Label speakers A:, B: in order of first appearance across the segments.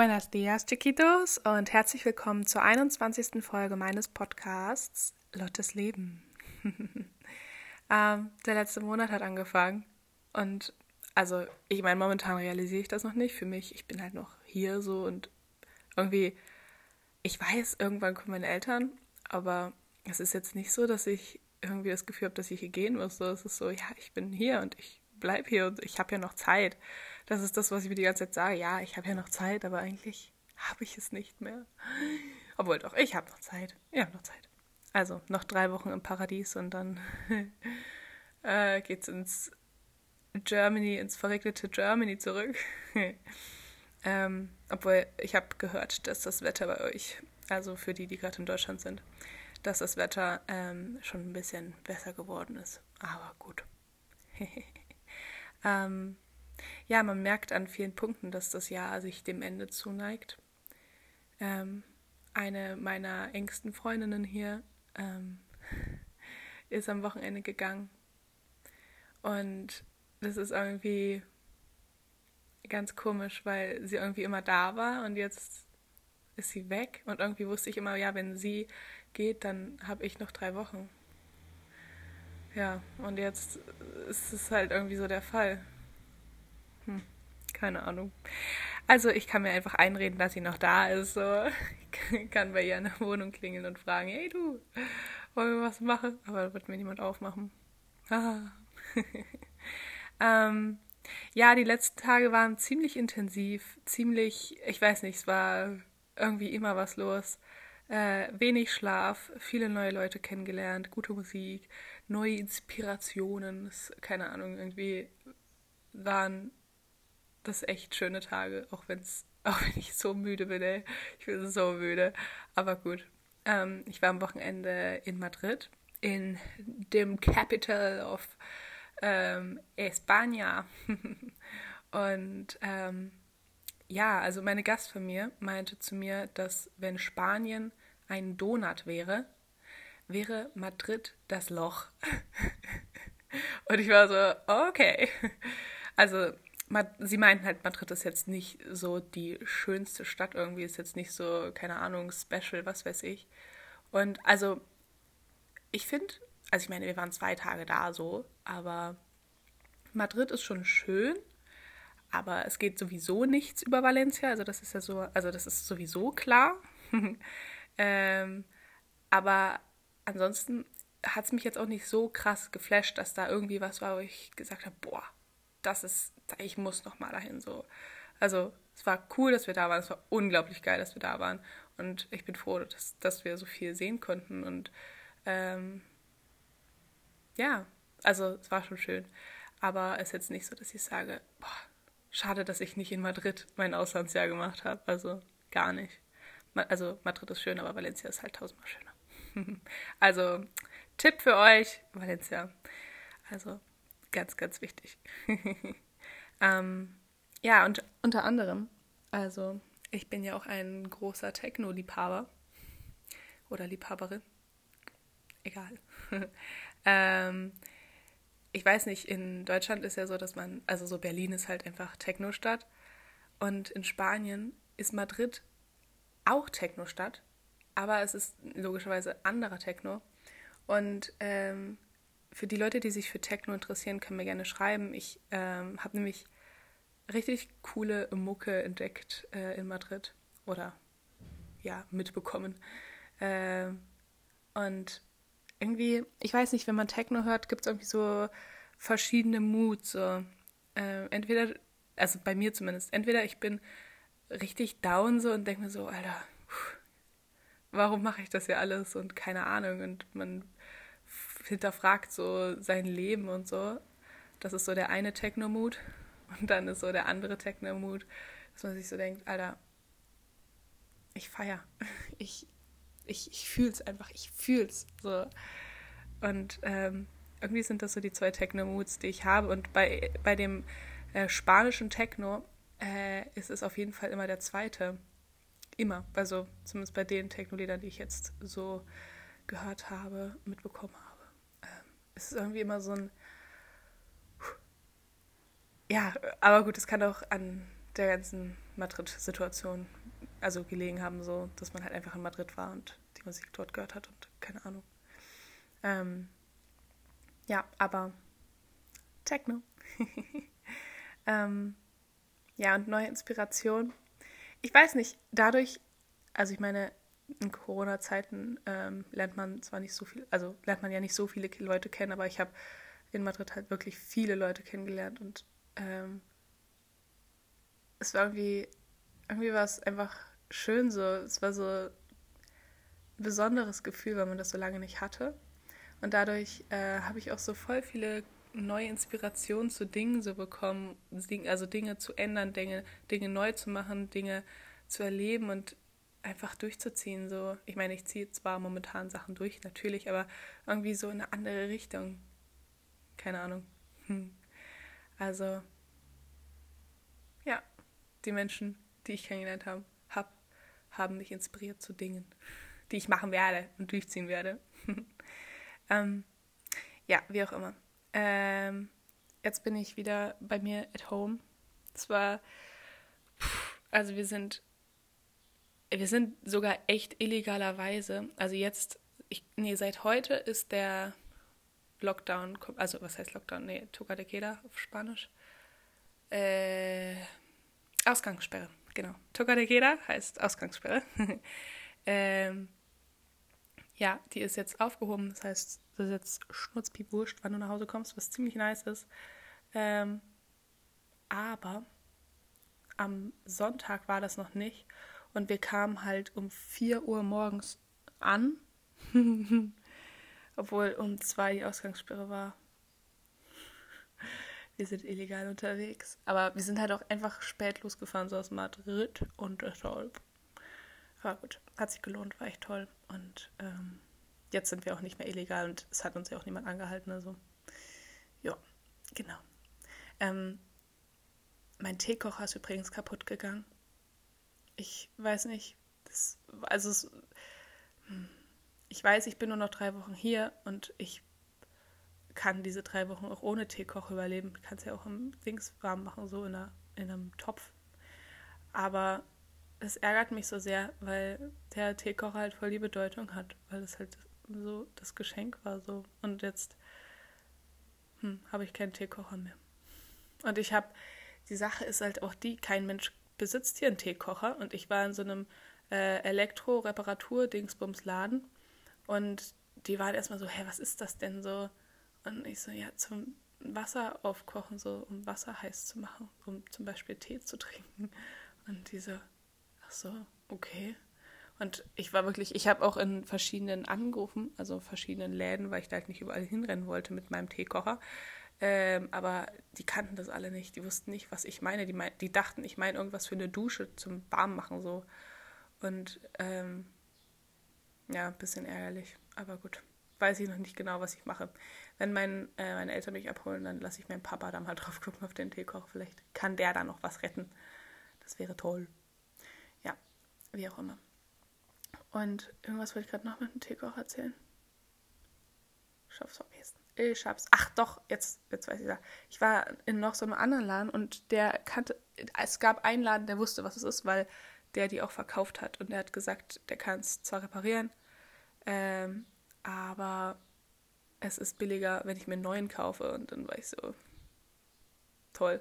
A: Buenos dias, Chiquitos, und herzlich willkommen zur 21. Folge meines Podcasts Lottes Leben. ähm, der letzte Monat hat angefangen und also ich meine, momentan realisiere ich das noch nicht für mich. Ich bin halt noch hier so und irgendwie, ich weiß, irgendwann kommen meine Eltern, aber es ist jetzt nicht so, dass ich irgendwie das Gefühl habe, dass ich hier gehen muss. So, es ist so, ja, ich bin hier und ich bleibe hier und ich habe ja noch Zeit. Das ist das, was ich mir die ganze Zeit sage. Ja, ich habe ja noch Zeit, aber eigentlich habe ich es nicht mehr. Obwohl doch, ich habe noch Zeit. Ich habe noch Zeit. Also noch drei Wochen im Paradies und dann äh, geht's ins Germany, ins verregnete Germany zurück. ähm, obwohl ich habe gehört, dass das Wetter bei euch, also für die, die gerade in Deutschland sind, dass das Wetter ähm, schon ein bisschen besser geworden ist. Aber gut. ähm, ja, man merkt an vielen Punkten, dass das Jahr sich dem Ende zuneigt. Ähm, eine meiner engsten Freundinnen hier ähm, ist am Wochenende gegangen. Und das ist irgendwie ganz komisch, weil sie irgendwie immer da war und jetzt ist sie weg. Und irgendwie wusste ich immer, ja, wenn sie geht, dann habe ich noch drei Wochen. Ja, und jetzt ist es halt irgendwie so der Fall. Hm, keine Ahnung. Also ich kann mir einfach einreden, dass sie noch da ist. So. Ich kann bei ihr in der Wohnung klingeln und fragen, hey du, wollen wir was machen? Aber da wird mir niemand aufmachen. Ah. ähm, ja, die letzten Tage waren ziemlich intensiv, ziemlich, ich weiß nicht, es war irgendwie immer was los. Äh, wenig Schlaf, viele neue Leute kennengelernt, gute Musik, neue Inspirationen, keine Ahnung, irgendwie waren das echt schöne Tage, auch wenn's, auch wenn ich so müde bin, ey. Ich bin so müde. Aber gut. Ähm, ich war am Wochenende in Madrid, in dem Capital of ähm, España. Und ähm, ja, also meine Gastfamilie meinte zu mir, dass wenn Spanien ein Donut wäre, wäre Madrid das Loch. Und ich war so, okay. Also sie meinten halt, Madrid ist jetzt nicht so die schönste Stadt irgendwie, ist jetzt nicht so, keine Ahnung, special, was weiß ich. Und also, ich finde, also ich meine, wir waren zwei Tage da so, aber Madrid ist schon schön, aber es geht sowieso nichts über Valencia, also das ist ja so, also das ist sowieso klar. ähm, aber ansonsten hat es mich jetzt auch nicht so krass geflasht, dass da irgendwie was war, wo ich gesagt habe, boah, das ist, ich muss noch mal dahin so. Also es war cool, dass wir da waren. Es war unglaublich geil, dass wir da waren. Und ich bin froh, dass, dass wir so viel sehen konnten. Und ähm, ja, also es war schon schön. Aber es ist jetzt nicht so, dass ich sage, boah, schade, dass ich nicht in Madrid mein Auslandsjahr gemacht habe. Also gar nicht. Also Madrid ist schön, aber Valencia ist halt tausendmal schöner. also Tipp für euch, Valencia. Also Ganz, ganz wichtig. ähm, ja, und unter anderem, also ich bin ja auch ein großer Techno-Liebhaber oder Liebhaberin. Egal. ähm, ich weiß nicht, in Deutschland ist ja so, dass man, also so Berlin ist halt einfach Techno-Stadt und in Spanien ist Madrid auch Techno-Stadt, aber es ist logischerweise anderer Techno. Und ähm, für die Leute, die sich für Techno interessieren, können mir gerne schreiben. Ich ähm, habe nämlich richtig coole Mucke entdeckt äh, in Madrid oder ja, mitbekommen. Äh, und irgendwie, ich weiß nicht, wenn man Techno hört, gibt es irgendwie so verschiedene Moods. So. Äh, entweder, also bei mir zumindest, entweder ich bin richtig down so und denke mir so, Alter, warum mache ich das ja alles und keine Ahnung und man hinterfragt so sein Leben und so. Das ist so der eine Techno-Mood. Und dann ist so der andere Techno-Mood, dass man sich so denkt, Alter, ich feier. Ich, ich, ich fühl's einfach, ich fühl's. So. Und ähm, irgendwie sind das so die zwei Techno-Moods, die ich habe. Und bei, bei dem äh, spanischen Techno äh, ist es auf jeden Fall immer der zweite. Immer. Also zumindest bei den Techno-Liedern, die ich jetzt so gehört habe, mitbekommen habe es ist irgendwie immer so ein. Ja, aber gut, es kann auch an der ganzen Madrid-Situation also gelegen haben, so, dass man halt einfach in Madrid war und die Musik dort gehört hat und keine Ahnung. Ähm, ja, aber Techno. ähm, ja, und neue Inspiration. Ich weiß nicht, dadurch, also ich meine, in Corona-Zeiten ähm, lernt man zwar nicht so viel, also lernt man ja nicht so viele Leute kennen, aber ich habe in Madrid halt wirklich viele Leute kennengelernt und ähm, es war irgendwie, irgendwie war es einfach schön so. Es war so ein besonderes Gefühl, weil man das so lange nicht hatte. Und dadurch äh, habe ich auch so voll viele neue Inspirationen zu Dingen so bekommen, also Dinge zu ändern, Dinge, Dinge neu zu machen, Dinge zu erleben und einfach durchzuziehen. So, ich meine, ich ziehe zwar momentan Sachen durch, natürlich, aber irgendwie so in eine andere Richtung. Keine Ahnung. Hm. Also, ja, die Menschen, die ich kennengelernt habe, hab, haben mich inspiriert zu Dingen, die ich machen werde und durchziehen werde. ähm, ja, wie auch immer. Ähm, jetzt bin ich wieder bei mir at home. Es war, also wir sind, wir sind sogar echt illegalerweise, also jetzt, ich, nee, seit heute ist der Lockdown, also was heißt Lockdown? Nee, Toca de Queda auf Spanisch. Äh, Ausgangssperre, genau. Toca de Queda heißt Ausgangssperre. ähm, ja, die ist jetzt aufgehoben. Das heißt, das ist jetzt schnurzpiep wurscht, wann du nach Hause kommst, was ziemlich nice ist. Ähm, aber am Sonntag war das noch nicht. Und wir kamen halt um 4 Uhr morgens an. Obwohl um 2 die Ausgangssperre war. Wir sind illegal unterwegs. Aber wir sind halt auch einfach spät losgefahren, so aus Madrid. Und deshalb war gut. Hat sich gelohnt, war echt toll. Und ähm, jetzt sind wir auch nicht mehr illegal und es hat uns ja auch niemand angehalten. Also, ja, genau. Ähm, mein Teekocher ist übrigens kaputt gegangen. Ich weiß nicht. Das, also, es, hm, ich weiß, ich bin nur noch drei Wochen hier und ich kann diese drei Wochen auch ohne Teekocher überleben. Du kannst ja auch im Dings warm machen, so in, einer, in einem Topf. Aber es ärgert mich so sehr, weil der Teekocher halt voll die Bedeutung hat, weil es halt so das Geschenk war so. Und jetzt hm, habe ich keinen Teekocher mehr. Und ich habe, die Sache ist halt auch die, kein Mensch besitzt hier einen Teekocher. Und ich war in so einem äh, Elektro-Reparatur-Dingsbums-Laden und die waren erstmal so, hä, was ist das denn so? Und ich so, ja, zum Wasser aufkochen, so um Wasser heiß zu machen, um zum Beispiel Tee zu trinken. Und die so, so, okay. Und ich war wirklich, ich habe auch in verschiedenen angerufen, also verschiedenen Läden, weil ich da halt nicht überall hinrennen wollte mit meinem Teekocher. Ähm, aber die kannten das alle nicht. Die wussten nicht, was ich meine. Die, mein, die dachten, ich meine irgendwas für eine Dusche zum Warmmachen so. Und ähm, ja, ein bisschen ärgerlich. Aber gut. Weiß ich noch nicht genau, was ich mache. Wenn mein, äh, meine Eltern mich abholen, dann lasse ich meinen Papa da mal drauf gucken auf den Teekocher. Vielleicht kann der da noch was retten. Das wäre toll. Wie auch immer. Und irgendwas wollte ich gerade noch mit dem Teekocher erzählen. Ich hab's vergessen. Ich hab's. Ach doch, jetzt, jetzt weiß ich da. Ich war in noch so einem anderen Laden und der kannte. Es gab einen Laden, der wusste, was es ist, weil der die auch verkauft hat. Und der hat gesagt, der kann es zwar reparieren, ähm, aber es ist billiger, wenn ich mir einen neuen kaufe. Und dann war ich so, toll.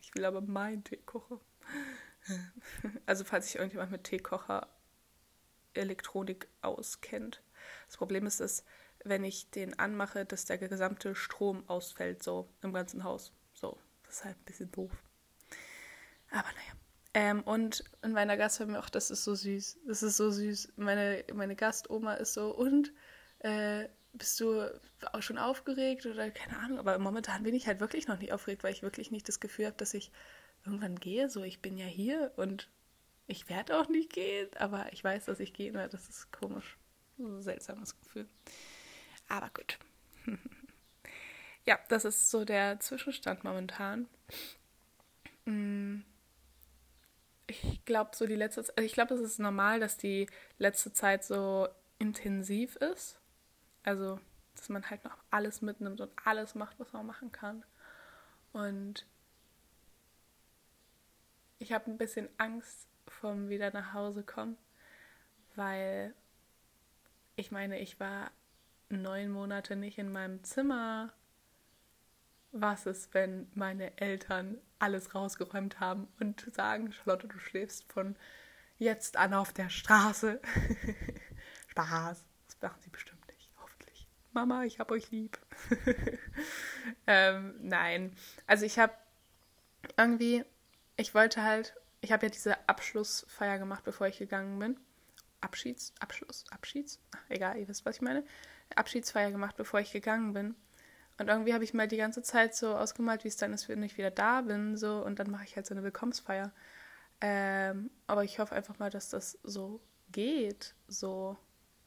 A: Ich will aber meinen Teekocher. also falls sich irgendjemand mit Teekocher Elektronik auskennt. Das Problem ist, dass wenn ich den anmache, dass der gesamte Strom ausfällt, so im ganzen Haus. So, das ist halt ein bisschen doof. Aber naja. Ähm, und in meiner Gastfamilie, ach, das ist so süß. Das ist so süß. Meine, meine Gastoma ist so, und äh, bist du auch schon aufgeregt oder keine Ahnung, aber momentan bin ich halt wirklich noch nicht aufgeregt, weil ich wirklich nicht das Gefühl habe, dass ich irgendwann gehe. So, ich bin ja hier und ich werde auch nicht gehen, aber ich weiß, dass ich gehen werde. Das ist komisch. ein seltsames Gefühl. Aber gut. ja, das ist so der Zwischenstand momentan. Mm. Ich glaube, so die letzte Zeit, ich glaube, es ist normal, dass die letzte Zeit so intensiv ist. Also, dass man halt noch alles mitnimmt und alles macht, was man machen kann. Und ich habe ein bisschen Angst vom wieder nach Hause kommen, weil ich meine, ich war neun Monate nicht in meinem Zimmer. Was ist, wenn meine Eltern alles rausgeräumt haben und sagen, Charlotte, du schläfst von jetzt an auf der Straße. Spaß. Das machen sie bestimmt nicht, hoffentlich. Mama, ich hab euch lieb. ähm, nein. Also ich habe irgendwie, ich wollte halt, ich habe ja diese Abschlussfeier gemacht, bevor ich gegangen bin. Abschieds, Abschluss, Abschieds, Ach, egal, ihr wisst, was ich meine. Abschiedsfeier gemacht, bevor ich gegangen bin. Und irgendwie habe ich mal die ganze Zeit so ausgemalt, wie es dann ist, wenn ich wieder da bin, so und dann mache ich halt so eine Willkommensfeier. Ähm, aber ich hoffe einfach mal, dass das so geht, so,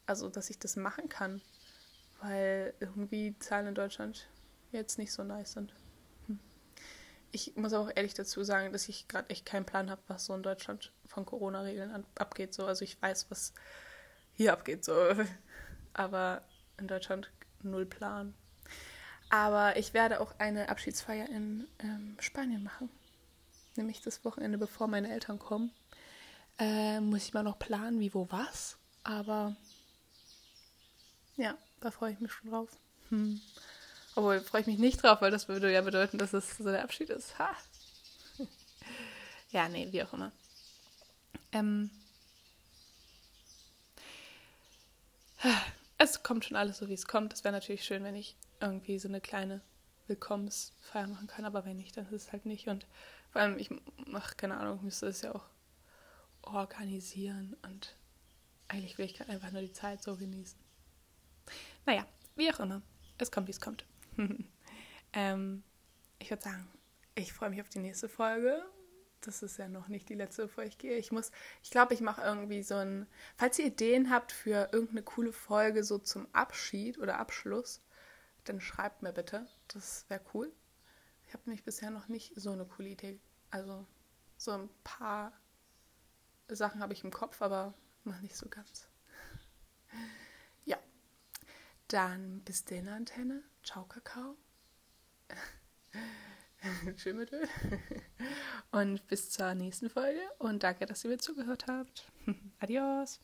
A: also dass ich das machen kann, weil irgendwie Zahlen in Deutschland jetzt nicht so nice sind. Ich muss auch ehrlich dazu sagen, dass ich gerade echt keinen Plan habe, was so in Deutschland von Corona-Regeln abgeht. So, also ich weiß, was hier abgeht, so, aber in Deutschland null Plan. Aber ich werde auch eine Abschiedsfeier in ähm, Spanien machen nämlich das Wochenende, bevor meine Eltern kommen. Äh, muss ich mal noch planen, wie, wo, was. Aber ja, da freue ich mich schon drauf. Hm. Obwohl, freue ich mich nicht drauf, weil das würde ja bedeuten, dass es so der Abschied ist. Ha. ja, nee, wie auch immer. Ähm, es kommt schon alles so, wie es kommt. Es wäre natürlich schön, wenn ich irgendwie so eine kleine Willkommensfeier machen kann, aber wenn nicht, dann ist es halt nicht. Und vor allem, ich mache keine Ahnung, müsste es ja auch organisieren und eigentlich will ich gerade einfach nur die Zeit so genießen. Naja, wie auch immer. Es kommt, wie es kommt. ähm, ich würde sagen, ich freue mich auf die nächste Folge. Das ist ja noch nicht die letzte, bevor ich gehe. Ich muss, ich glaube, ich mache irgendwie so ein. Falls ihr Ideen habt für irgendeine coole Folge so zum Abschied oder Abschluss, dann schreibt mir bitte. Das wäre cool. Ich habe nämlich bisher noch nicht so eine coole Idee. Also so ein paar Sachen habe ich im Kopf, aber noch nicht so ganz. Ja. Dann bis denn, Antenne. Ciao, Kakao. Tschüss mit Öl. Und bis zur nächsten Folge. Und danke, dass ihr mir zugehört habt. Adios.